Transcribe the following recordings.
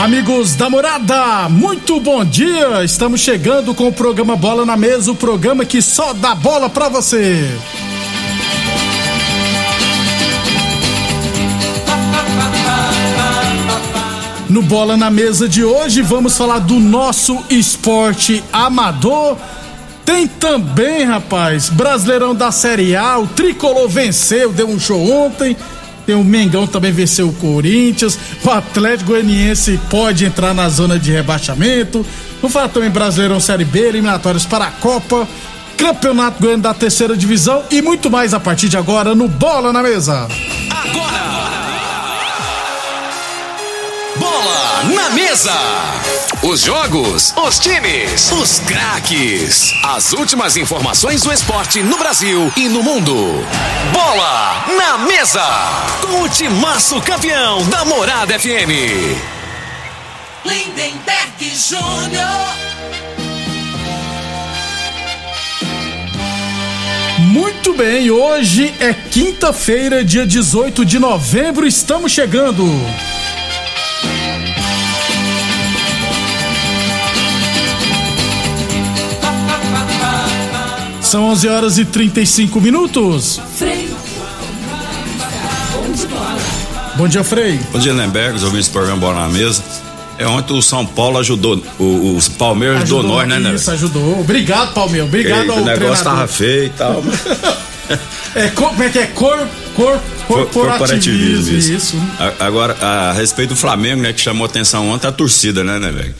Amigos da morada, muito bom dia! Estamos chegando com o programa Bola na Mesa o programa que só dá bola pra você. No Bola na Mesa de hoje, vamos falar do nosso esporte amador. Tem também, rapaz, Brasileirão da Série A, o Tricolor venceu, deu um show ontem. Tem o Mengão também venceu o Corinthians. O Atlético Goianiense pode entrar na zona de rebaixamento. Vamos falar também Brasileirão Série B, eliminatórios para a Copa, Campeonato Goiano da Terceira Divisão e muito mais a partir de agora no Bola na Mesa. Bola na mesa. Os jogos, os times, os craques. As últimas informações do esporte no Brasil e no mundo. Bola na mesa. Com o timaço campeão da Morada FM. Lindenberg Júnior. Muito bem, hoje é quinta-feira, dia 18 de novembro, estamos chegando. São 11 horas e 35 minutos. Frei. Bom dia, Frei. Bom dia, Lemberg, os ouvintes do programa Bola na Mesa. É, ontem o São Paulo ajudou, o, o Palmeiras ajudou, nós, né, né? Isso, ajudou. Obrigado, Palmeiras. Obrigado Ei, ao O negócio treinador. tava feio e tal. É, co- como é que é? Cor, cor, corporativismo, isso. isso. A- Agora, a respeito do Flamengo, né, que chamou atenção ontem, a torcida, né, né, velho?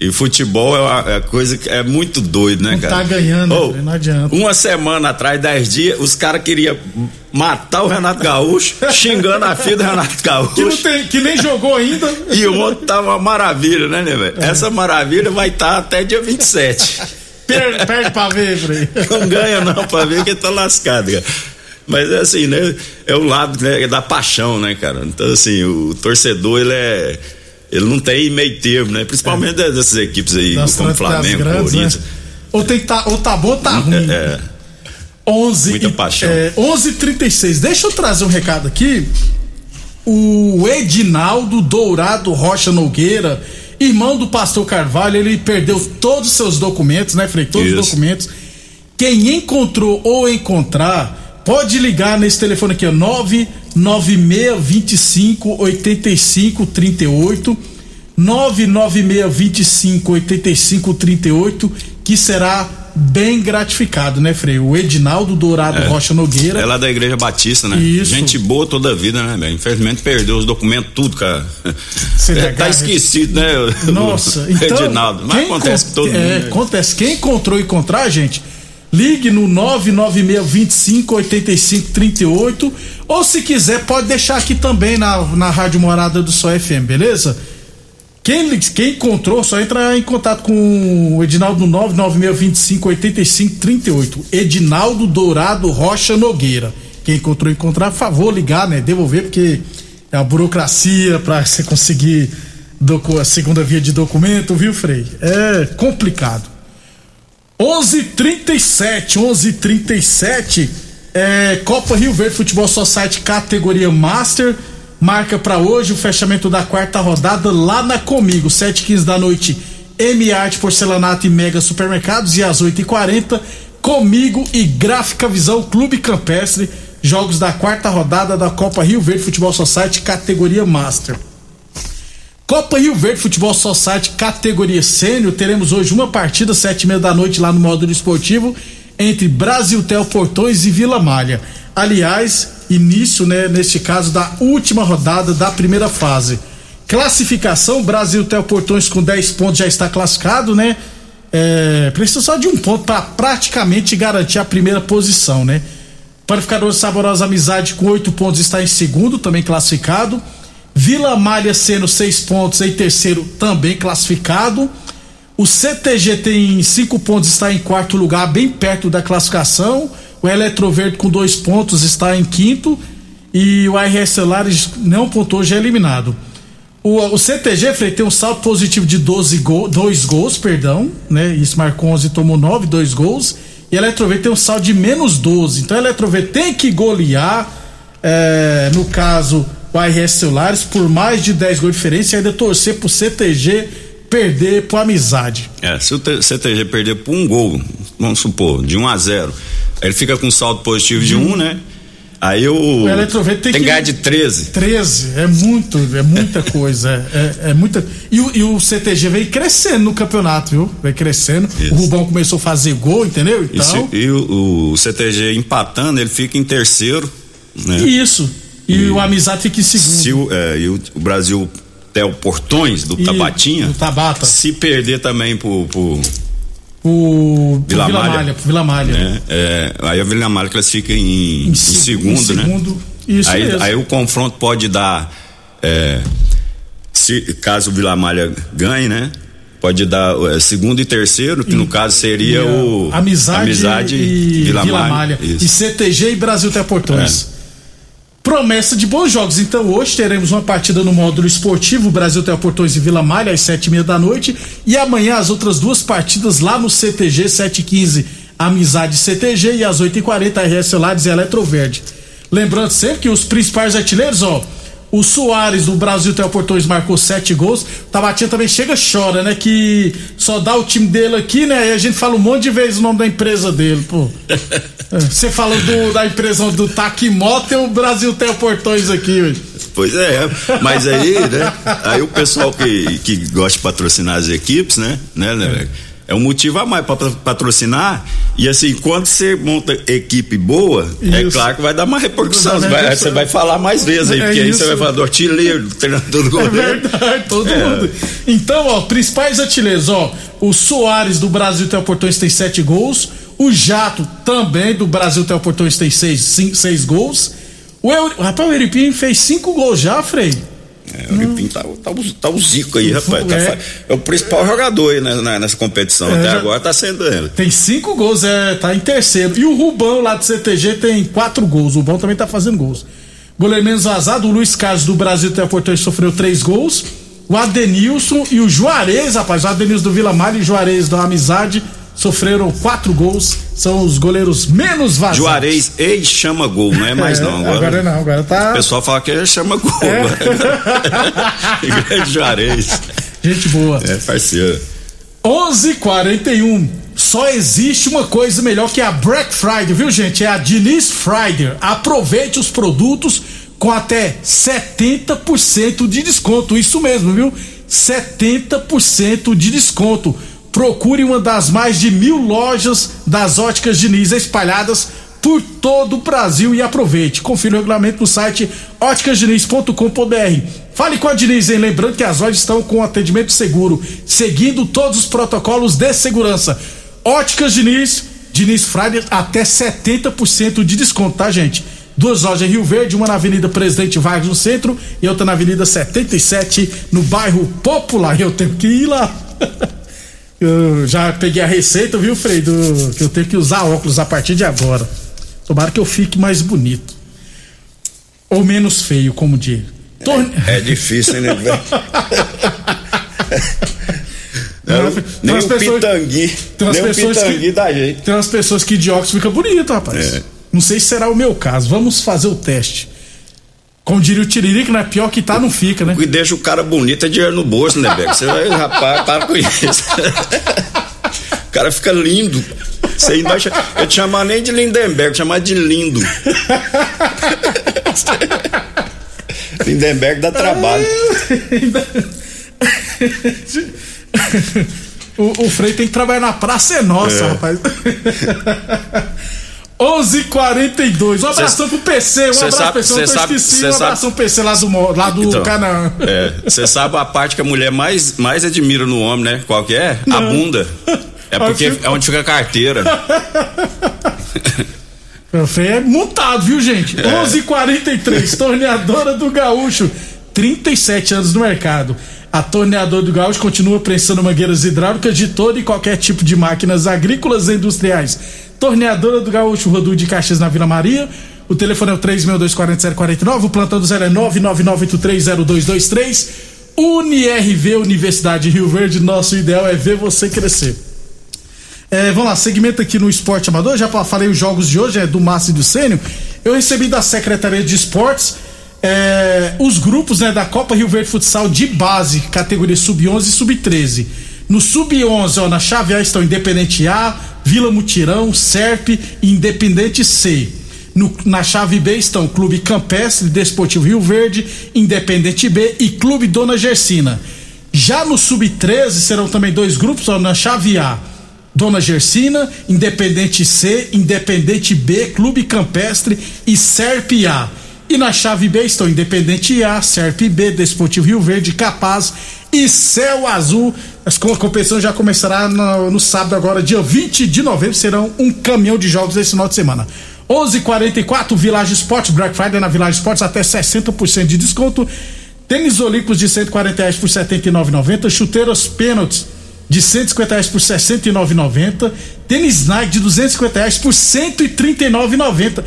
E futebol é uma é coisa que é muito doido, né, Não cara? tá ganhando, velho, não adianta. Uma semana atrás, dez dias, os caras queriam matar o Renato Gaúcho, xingando a filha do Renato Gaúcho. Que, não tem, que nem jogou ainda. E o outro tava uma maravilha, né, né, velho? Essa maravilha vai estar até dia 27. Per- Perde pra ver, Frei. Não ganha não pra ver que tá lascado, cara. Mas é assim, né? É o lado né, da paixão, né, cara? Então, assim, o torcedor, ele é. Ele não tem meio termo, né? Principalmente dessas equipes aí, Das como Flamengo, grandes, Corinthians. né? Ou, tem que tá, ou tá bom ou tá ruim. É, 11 Muita e- paixão. É, 11:36. Deixa eu trazer um recado aqui. O Edinaldo Dourado Rocha Nogueira, irmão do pastor Carvalho, ele perdeu todos os seus documentos, né, Frei? Todos os Isso. documentos. Quem encontrou ou encontrar, pode ligar nesse telefone aqui, ó, 99625 8538. 99625 8538, que será bem gratificado, né, Frei? O Edinaldo Dourado Rocha Nogueira. é lá da Igreja Batista, né? Isso. Gente boa toda a vida, né, velho? Infelizmente perdeu os documentos, tudo, cara. CDH, É, tá esquecido, né? Nossa, então. Edinaldo. Mas acontece com todo mundo. É, né? acontece. Quem encontrou e encontrar, gente, ligue no 996258538 ou se quiser, pode deixar aqui também na, na Rádio Morada do Sol FM, beleza? Quem, quem encontrou, só entra em contato com o Edinaldo no 996258538. Edinaldo Dourado Rocha Nogueira. Quem encontrou, encontrar, favor, ligar, né? Devolver, porque é a burocracia para você conseguir a segunda via de documento, viu, Frei? É complicado. 11:37, 11:37. É, Copa Rio Verde Futebol Society categoria Master. Marca pra hoje o fechamento da quarta rodada lá na Comigo, 7h15 da noite. M Arte Porcelanato e Mega Supermercados e às 8h40 Comigo e Gráfica Visão Clube Campestre. Jogos da quarta rodada da Copa Rio Verde Futebol Society categoria Master. Copa Rio Verde Futebol Society categoria sênior, teremos hoje uma partida, sete e meia da noite lá no módulo esportivo, entre Brasil Tel Portões e Vila Malha. Aliás, início, né, neste caso, da última rodada da primeira fase. Classificação, Brasil Tel Portões com 10 pontos já está classificado, né? É, precisa só de um ponto para praticamente garantir a primeira posição, né? Panificador Saborosa Amizade com 8 pontos está em segundo, também classificado. Vila Malha sendo 6 pontos em terceiro, também classificado. O CTG tem 5 pontos, está em quarto lugar, bem perto da classificação. O Eletroverde com 2 pontos está em quinto. E o RS Celulares não pontuou, já é eliminado. O, o CTG, Frei, tem um saldo positivo de 12 gol, 2 gols, perdão, né? Isso marcou 11 tomou 9, 2 gols. E a Eletrover tem um saldo de menos 12. Então a Eletrover tem que golear, é, no caso, o RS Celulares, por mais de 10 gols de diferença e ainda torcer pro CTG perder pro amizade. É, se o CTG perder por um gol, vamos supor, de 1 a 0 ele fica com saldo positivo de 1, um, né? Aí o, o Eletrovet tem, tem que ganhar de 13. 13, é muito, é muita coisa. É, é, muita. E o, e o, CTG vem crescendo no campeonato, viu? Vem crescendo. Isso. O Rubão começou a fazer gol, entendeu? Então. Isso, e o, o, CTG empatando, ele fica em terceiro. Né? Isso. E, e o Amizade fica em segundo. Se o, é, e o, o Brasil Tel Portões do e, Tabatinha. Do Tabata. Se perder também por, por o Vila, Vila Malha, Malha Vila Malha. Né? É, aí a Vila Malha classifica em, em, em segundo, em segundo, né? Isso aí, mesmo. aí o confronto pode dar, é, se, caso o Vila Malha ganhe, né? Pode dar é, segundo e terceiro, que e, no caso seria o Amizade, Amizade e Vila, Vila Malha. Malha. E CTG e Brasil Teleportões. É promessa de bons jogos. Então hoje teremos uma partida no módulo esportivo, Brasil Teleportões e Vila Malha às sete e meia da noite e amanhã as outras duas partidas lá no CTG sete e quinze, Amizade CTG e às oito e quarenta RS Celulares e Eletroverde. Lembrando sempre que os principais artilheiros, ó, o Soares do Brasil Teleportões marcou sete gols. Tabatinha também chega chora, né? Que só dá o time dele aqui, né? E a gente fala um monte de vezes o nome da empresa dele, pô. É, você falou do, da empresa do Takimoto e o Brasil Teleportões aqui, ué. Pois é, mas aí, né? Aí o pessoal que, que gosta de patrocinar as equipes, né? né, né é é um motivo a mais para patrocinar. E assim, quando você monta equipe boa, é isso. é claro que vai dar uma repercussão. Você vai, você vai falar mais vezes aí, é porque isso. aí você vai falar do artilheiro, do treinador do goleiro. É verdade, todo é. mundo. Então, ó, principais artilheiros, ó, o Soares do Brasil Teleportões tem sete gols. O Jato também do Brasil Teleportões tem seis, cinco, seis gols. O, Eu, rapaz, o Eripim fez cinco gols já, Frei. É, o Lipinho tá, tá, tá, o Zico aí, rapaz. Tá é, tá, é o principal jogador aí né, nessa competição. É, Até agora tá sendo ele. Tem cinco gols, é, tá em terceiro. E o Rubão lá do CTG tem quatro gols. O Rubão também tá fazendo gols. Goleiro menos vazado, o Luiz Carlos do Brasil Teleportante sofreu três gols. O Adenilson e o Juarez, rapaz. O Adenilson do Vila Mar e o Juarez da Amizade sofreram quatro gols, são os goleiros menos vazados. Juarez ex-chama gol, não é mais é, não. Agora, agora não, agora tá. O pessoal fala que ele chama gol. É. Grande Juarez. Gente boa. É, parceiro. 11:41. Só existe uma coisa melhor que a Black Friday, viu, gente? É a Diniz Friday. Aproveite os produtos com até 70% de desconto. Isso mesmo, viu? 70% de desconto procure uma das mais de mil lojas das óticas Diniz espalhadas por todo o Brasil e aproveite. Confira o regulamento no site óticasdiniz.com.br. Fale com a Diniz, hein? Lembrando que as lojas estão com atendimento seguro, seguindo todos os protocolos de segurança. Óticas Diniz, Diniz Friday, até 70% de desconto, tá, gente? Duas lojas em Rio Verde, uma na Avenida Presidente Vargas no centro e outra na Avenida 77 no bairro Popular. Eu tenho que ir lá. Eu já peguei a receita, viu, Frei? Do, que eu tenho que usar óculos a partir de agora. Tomara que eu fique mais bonito. Ou menos feio, como diz. Torne... É, é, difícil, né? Não, nem o pessoas, pitangui. Tem umas nem pessoas o pitangui que, dá jeito. Tem umas pessoas que de óculos fica bonito, rapaz. É. Não sei se será o meu caso. Vamos fazer o teste. Como diria o Tiririca, né? Pior que tá, não fica, né? E deixa o cara bonito é dinheiro no bolso, né, Beck? Você vai, rapaz, para com isso. o cara fica lindo. Você ainda vai, eu te chamar nem de Lindenberg, chamar de lindo. Lindenberg dá trabalho. o, o Frei tem que trabalhar na praça, é nossa, é. rapaz. 11:42. Um abração pro PC, um cê abraço sabe- PC, eu cê sabe- esqueci, cê um sabe- abração pro PC lá do, lá do Então, Canaã. É, você sabe a parte que a mulher mais, mais admira no homem, né? Qual que é? A bunda. É porque é onde fica a carteira. Fê é montado, viu, gente? 11:43. Torneadora do Gaúcho, 37 anos no mercado. A torneadora do Gaúcho continua prensando mangueiras hidráulicas de todo e qualquer tipo de máquinas agrícolas e industriais. Torneadora do Gaúcho, Rodul de Caxias na Vila Maria. O telefone é o 3624749, o plantão do zero é 999830223. UniRV, Universidade Rio Verde, nosso ideal é ver você crescer. É, vamos lá, segmento aqui no Esporte Amador, já falei os jogos de hoje, é do Márcio e do Sênio. Eu recebi da Secretaria de Esportes é, os grupos né, da Copa Rio Verde Futsal de base, categoria Sub-11 e Sub-13. No Sub-11, ó, na chave A estão Independente A, Vila Mutirão, Serp e Independente C. No- na chave B estão Clube Campestre, Desportivo Rio Verde, Independente B e Clube Dona Gersina. Já no Sub-13 serão também dois grupos, ó, na chave A. Dona Gersina, Independente C, Independente B, Clube Campestre e Serp A. E na chave B estão Independente A, Serp B, Desportivo Rio Verde, Capaz e Céu Azul. A competição já começará no, no sábado agora, dia 20 de novembro, serão um caminhão de jogos esse final de semana. 11:44 Village Esportes, Black Friday na Village Esportes até 60% de desconto. Tênis Olímpicos de 140 reais por 79,90. Chuteiras pênaltis de 150 reais por 69,90. Tênis Nike de 250 reais por 139,90.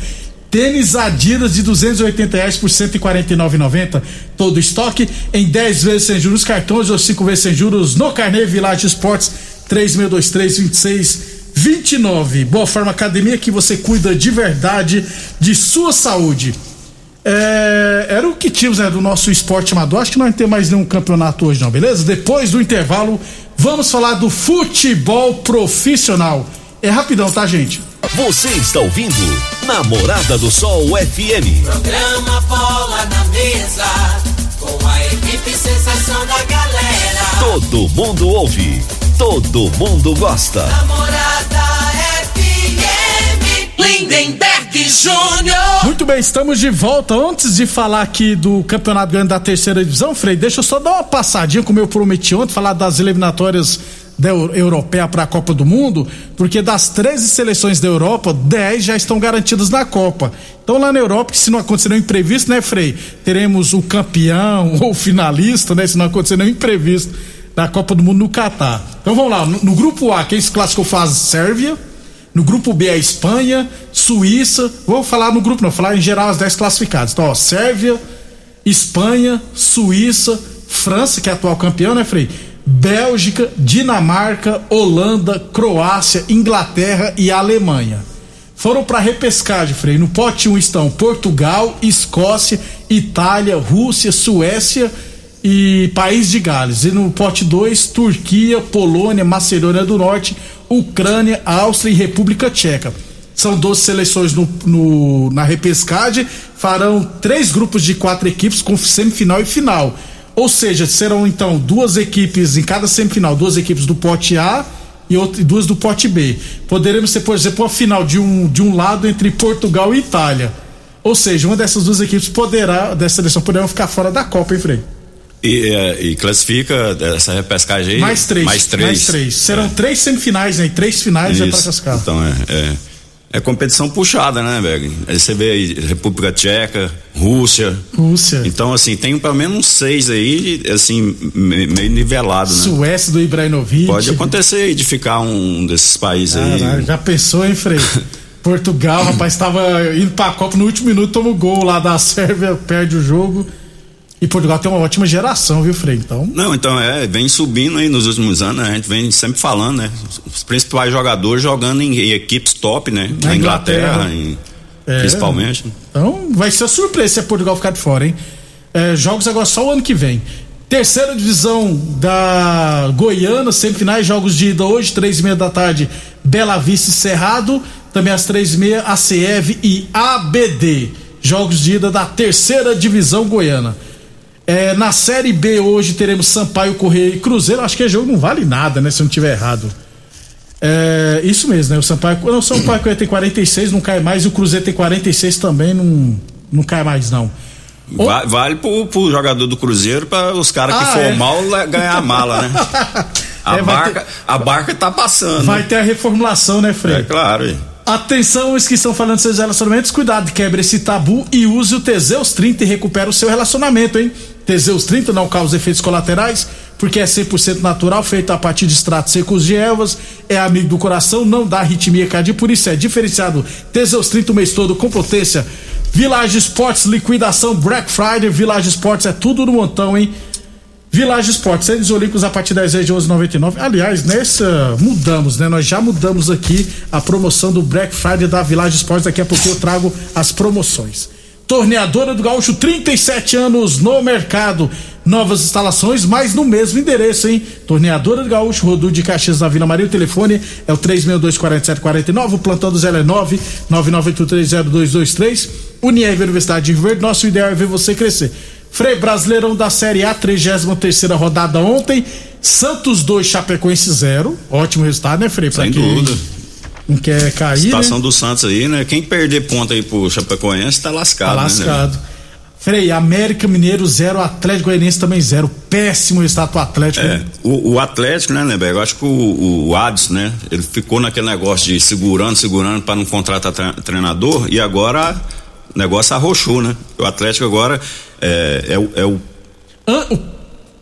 Tênis Adidas de 280 reais por 149,90. Todo estoque em 10 vezes sem juros cartões ou 5 vezes sem juros no Carnê Village Esportes 3623 26 29. Boa Forma Academia que você cuida de verdade de sua saúde. É, era o que tínhamos né, do nosso esporte amador. Acho que não ter mais nenhum campeonato hoje, não, beleza? Depois do intervalo, vamos falar do futebol profissional. É rapidão, tá, gente? Você está ouvindo Namorada do Sol FM. Programa Bola na Mesa, com a equipe sensação da galera. Todo mundo ouve, todo mundo gosta. Namorada FM, Lindenberg Júnior. Muito bem, estamos de volta. Antes de falar aqui do campeonato grande da terceira divisão, Frei, deixa eu só dar uma passadinha, como eu prometi ontem, falar das eliminatórias da Eu- europeia para a Copa do Mundo, porque das 13 seleções da Europa, 10 já estão garantidas na Copa. Então lá na Europa, se não acontecer nenhum imprevisto, né, Frei? Teremos o campeão ou finalista, né? Se não acontecer nenhum imprevisto da Copa do Mundo no Catar. Então vamos lá, no, no grupo A, quem se classificou faz Sérvia, no grupo B a Espanha, Suíça. Vou falar no grupo, não, vou falar em geral as 10 classificadas. Então, ó, Sérvia, Espanha, Suíça, França, que é atual campeão, né, Frei? Bélgica, Dinamarca, Holanda, Croácia, Inglaterra e Alemanha. Foram para repescagem, Frei. No pote 1 estão Portugal, Escócia, Itália, Rússia, Suécia e País de Gales. E no pote 2, Turquia, Polônia, Macedônia do Norte, Ucrânia, Áustria e República Tcheca. São 12 seleções no, no- na repescagem, farão três grupos de quatro equipes com semifinal e final. Ou seja, serão então duas equipes em cada semifinal, duas equipes do pote A e, duas do pote B. Poderemos ter, por exemplo, uma final de um, de um lado entre Portugal e Itália. Ou seja, uma dessas duas equipes poderá, dessa seleção, poderão ficar fora da Copa, hein, Frei? E, é, e classifica essa repescagem aí. Mais três. Mais três. Mais três. Serão três semifinais, né? E três finais é para Isso. classificar. Então é, é. É competição puxada, né, Berg? Aí você vê aí República Tcheca, Rússia. Rússia. Então, assim, tem pelo menos uns seis aí, assim, me- meio nivelado, né? Suécia do Ibrahimovic. Pode acontecer aí de ficar um desses países aí. já pensou, hein, Frei? Portugal, rapaz, estava indo pra Copa no último minuto, toma o gol lá da Sérvia, perde o jogo. E Portugal tem uma ótima geração, viu, Frei? Então, Não, então é, vem subindo aí nos últimos anos, né? A gente vem sempre falando, né? Os principais jogadores jogando em, em equipes top, né? Na Na Inglaterra. Inglaterra, em- É. principalmente. então vai ser surpresa se Portugal ficar de fora, hein? É, jogos agora só o ano que vem. Terceira divisão da Goiânia, semifinais, jogos de ida hoje, três e meia da tarde, Bela Vista e Cerrado. Também às três e meia, ACF e ABD. Jogos de ida da terceira divisão goiana. É, na Série B hoje teremos Sampaio, Correia e Cruzeiro. Acho que esse jogo não vale nada, né? Se eu não tiver errado. É, isso mesmo, né? O Sampaio, não, o Sampaio tem 46, não cai mais, e o Cruzeiro tem 46 também, não, não cai mais, não. Va vale pro, pro jogador do Cruzeiro para os caras ah, que for é? mal ganhar a mala, né? A, é, barca, ter... a barca tá passando. Vai ter a reformulação, né, Frei? É claro. Hein? Atenção, os que estão falando seus relacionamentos, cuidado, quebre esse tabu e use o Teseus 30 e recupera o seu relacionamento, hein? Teseus 30 não causa efeitos colaterais, porque é 100% natural, feito a partir de extratos secos de ervas, é amigo do coração, não dá arritmia cardíaca, por isso é diferenciado. Teseus 30 o mês todo com potência. Village Sports, liquidação Black Friday, Village Sports é tudo no montão, hein? Village Esportes, eles olímpicos a partir das 10 de 11,99. Aliás, nessa mudamos, né? Nós já mudamos aqui a promoção do Black Friday da Village Esportes. Daqui a pouco eu trago as promoções. Torneadora do Gaúcho, 37 anos no mercado. Novas instalações, mas no mesmo endereço, hein? Torneadora do Gaúcho, Rodu de Caxias da Vila Maria. O telefone é o 362-4749. O plantão do Zé é 998302223. Unier Universidade de Verde. Nosso ideal é ver você crescer. Frei Brasileirão da Série A, 33 rodada ontem. Santos 2, Chapecoense 0. Ótimo resultado, né, Frei? Pra Sem quem dúvida. Não quer cair. A situação né? do Santos aí, né? Quem perder ponto aí pro Chapecoense tá lascado. Tá lascado. Né, Frei, América Mineiro 0, Atlético Goianiense também 0. Péssimo resultado pro Atlético. É, o, o, Atlético, né, Neberg? Eu acho que o, o Adson, né? Ele ficou naquele negócio de segurando, segurando para não contratar treinador e agora o negócio arrochou, né? O Atlético agora é, é, o, é o... Ah,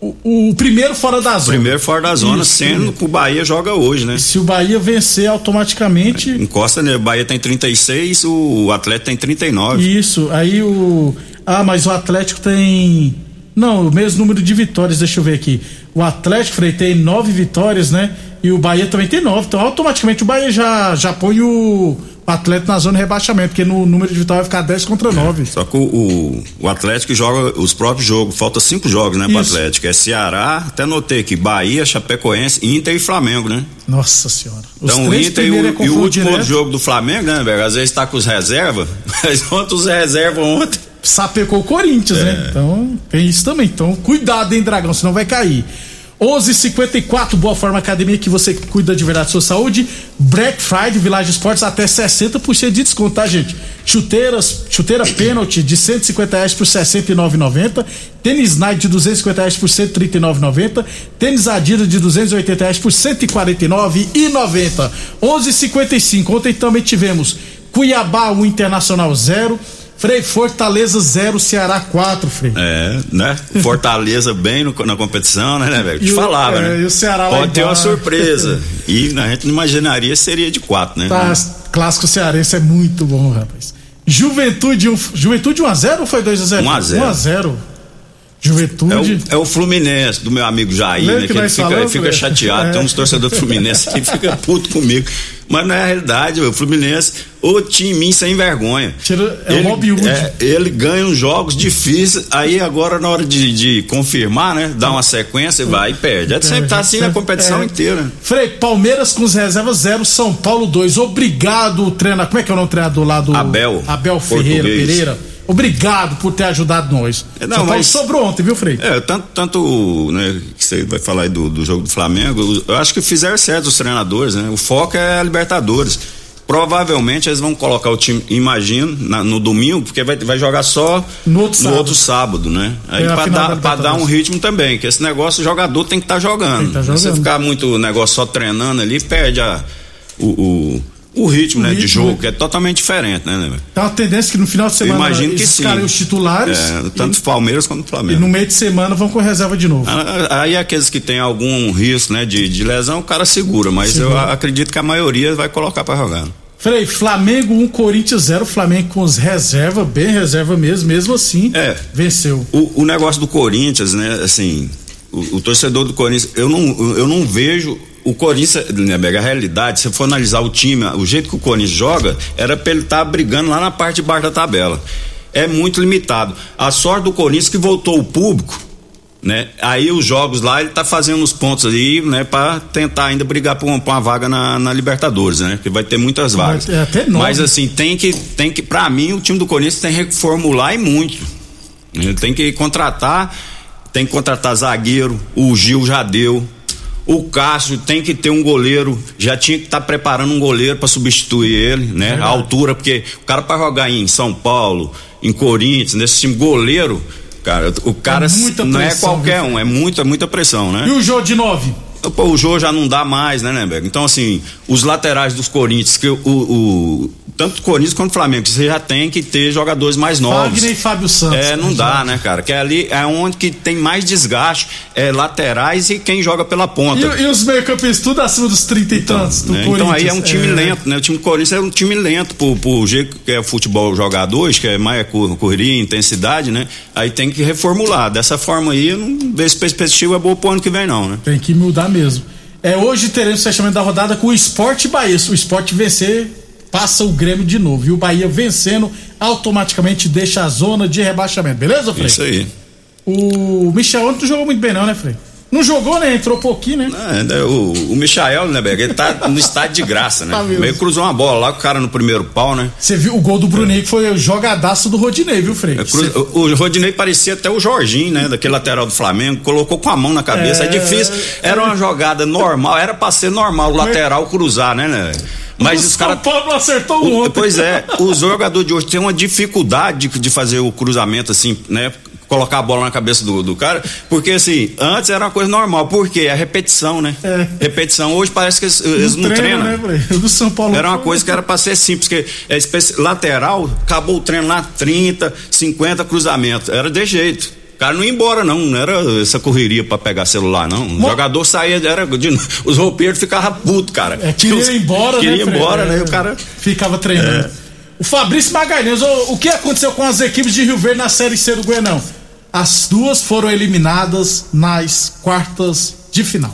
o, o, primeiro fora da zona. Primeiro fora da zona, Isso, sendo que o Bahia joga hoje, né? E se o Bahia vencer automaticamente. É, encosta, né? O Bahia tem 36, o Atlético tem 39. Isso, aí o. Ah, mas o Atlético tem. Não, o mesmo número de vitórias, deixa eu ver aqui. O Atlético, Frei, tem nove vitórias, né? E o Bahia também tem nove. Então, automaticamente o Bahia já, já põe o Atlético na zona de rebaixamento, porque no número de vitórias vai ficar 10 contra 9. É, só que o, o, o, Atlético joga os próprios jogos, falta cinco jogos, né, pro Atlético. É Ceará, até notei aqui, Bahia, Chapecoense, Inter e Flamengo, né? Nossa senhora. Os então o Inter e o, é e o último direto. jogo do Flamengo, né, velho? Às vezes tá com os reservas, mas ontem os reservas ontem. Sapecou o Corinthians, né? é. né? Então tem isso também. Então cuidado, hein, Dragão, senão vai cair. 11:54 Boa Forma Academia que você cuida de verdade da sua saúde. Black Friday Village Esportes até 60% de desconto, tá, gente? Chuteiras, chuteira pênalti de 150 reais por 69,90. Tênis Nike de 250 reais por 139,90. Tênis Adidas de 280 reais por 149,90. 11:55 Ontem também tivemos Cuiabá o Internacional 0. Frei, Fortaleza 0, Ceará 4, Frei. É, né? Fortaleza bem no, na competição, né, né, velho? Te falava, é, né? E o Ceará Pode ter uma surpresa. e a gente não imaginaria seria de 4, né? Tá, clássico cearense é muito bom, rapaz. Juventude, um, Juventude 1x0 ou foi 2x0? 1x0. 1x0. Juventude. É o, é o, Fluminense, do meu amigo Jair, né? Que, que ele fica, falamos, fica chateado. É. Tem uns torcedores do Fluminense que fica puto comigo. Mas não é a realidade, o Fluminense, o time sem vergonha. Tira, é ele, o é, ele ganha uns jogos difíceis, aí agora na hora de, de confirmar, né? Dá uma sequência e vai e perde. É sempre tá assim na competição é. inteira. Frei, Palmeiras com os reservas zero, São Paulo 2. Obrigado, treinador. Como é que é o nome do treinador lá do. Abel. Abel Ferreira Pereira Obrigado por ter ajudado nós. É, não, mas sobrou ontem, viu, Frei? É, tanto, tanto né, que você vai falar aí do, do jogo do Flamengo, eu acho que fizeram certo os treinadores, né? O foco é a Libertadores. Provavelmente eles vão colocar o time, imagino, na, no domingo, porque vai, vai jogar só no outro, no sábado. outro sábado, né? Aí é, pra, dar, pra dar um ritmo também, que esse negócio o jogador tem que estar tá jogando. Tá jogando. Se você ficar muito negócio só treinando ali, perde a, o, o o ritmo, o né, ritmo, de jogo, que é totalmente diferente, né, né? Tá uma tendência que no final de semana imagino que sim. os titulares. É, tanto e, Palmeiras quanto Flamengo. E no meio de semana vão com reserva de novo. Ah, aí aqueles que têm algum risco, né, de, de lesão, o cara segura, mas segura. eu acredito que a maioria vai colocar para jogar. Frei, Flamengo 1, um, Corinthians 0, Flamengo com os reserva, bem reserva mesmo, mesmo assim, é, venceu. O, o negócio do Corinthians, né, assim, o, o torcedor do Corinthians, eu não, eu não vejo o Corinthians, né, a realidade, se for analisar o time, o jeito que o Corinthians joga, era pra ele estar tá brigando lá na parte de baixo da tabela. É muito limitado. A sorte do Corinthians que voltou o público, né? Aí os jogos lá, ele tá fazendo os pontos aí, né, para tentar ainda brigar por uma, por uma vaga na, na, Libertadores, né? Que vai ter muitas vagas. É até nove. Mas assim, tem que, tem que, para mim, o time do Corinthians tem que reformular e muito. Ele tem que contratar, tem que contratar zagueiro, o Gil já deu, O Cássio tem que ter um goleiro, já tinha que estar tá preparando um goleiro para substituir ele, né? A altura, porque o cara para jogar em São Paulo, em Corinthians, nesse time goleiro, cara, o cara é não é qualquer viu? um, é muita, muita pressão, né? E o jogo de nove? Pô, o jogo já não dá mais, né, Lemberg? Então, assim, os laterais dos Corinthians, que o, o tanto Corinthians quanto Flamengo, você já tem que ter jogadores mais novos. Wagner e Fábio Santos. É, não dá, né, cara? Que é ali é onde que tem mais desgaste, é laterais e quem joga pela ponta. E, e os meio-campistas tudo acima dos 30 e então, tantos do né? Então aí é um time é... lento, né? O time Corinthians é um time lento pro, pro jeito que é futebol jogado hoje, que é mais correria, intensidade, né? Aí tem que reformular. Dessa forma aí, eu não vejo perspectiva boa pro ano que vem, não, né? Tem que mudar mesmo. É, hoje teremos o fechamento da rodada com o Esporte Bahia. Se o esporte vencer, passa o Grêmio de novo. E o Bahia vencendo, automaticamente deixa a zona de rebaixamento. Beleza, Frei? Isso aí. O Michel ontem não jogou muito bem, não, né, Frei? Não jogou, né? Entrou pouquinho, né? Não, é, o, o Michael, né, Berg? Ele tá no estádio de graça, né? Tá Meio cruzou uma bola lá com o cara no primeiro pau, né? Você viu o gol do Bruninho que foi o jogadaço do Rodinei, viu, Frei? É, o, o, Rodinei parecia até o Jorginho, né? Daquele lateral do Flamengo, colocou com a mão na cabeça. É, é difícil. Era uma jogada normal, era pra ser normal o lateral cruzar, né, né? Mas o os caras. Paulo acertou o outro. Pois é, os jogadores de hoje têm uma dificuldade de, de fazer o cruzamento assim, né? Colocar a bola na cabeça do, do cara, porque assim, antes era uma coisa normal, porque a repetição, né? É. Repetição. Hoje parece que eles, eles não, treinam. Né, do São Paulo. Era uma coisa que era para ser simples, porque é lateral, acabou o treino lá 30, 50 cruzamentos. Era de jeito. O cara não ia embora, não. Não era essa correria para pegar celular, não. O jogador saía, era de, os roupeiros ficavam putos, cara. É, queria ir embora, queria né? Queria ir embora, né? O cara. Ficava treinando. É. O Fabrício Magalhães, o, o, que aconteceu com as equipes de Rio Verde na Série C do Goianão? As duas foram eliminadas nas quartas de final.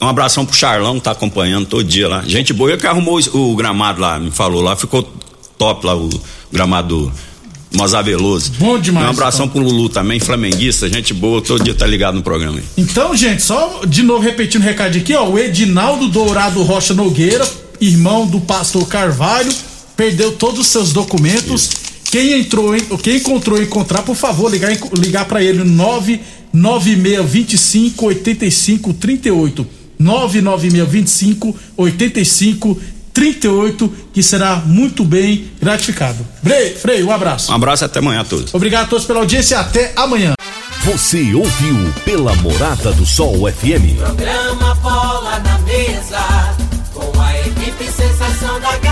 Um abração pro Charlão, que tá acompanhando todo dia lá. Gente boa, que arrumou o, o gramado lá, me falou lá, ficou top lá o gramado Mozar Veloso. Bom demais. Um abração então. pro Lulu também, flamenguista, gente boa, todo dia tá ligado no programa aí. Então, gente, só de novo repetindo o recado aqui, ó, o Edinaldo Dourado Rocha Nogueira, irmão do pastor Carvalho, perdeu todos os seus documentos. Isso. Quem entrou, quem encontrou encontrar, por favor, ligar, ligar para ele no 99625 8538. 99625 8538, que será muito bem gratificado. Frei, Frei, um abraço. Um abraço até amanhã a todos. Obrigado a todos pela audiência até amanhã. Você ouviu pela Morada do Sol FM. Programa Bola na Mesa, com a equipe sensação da.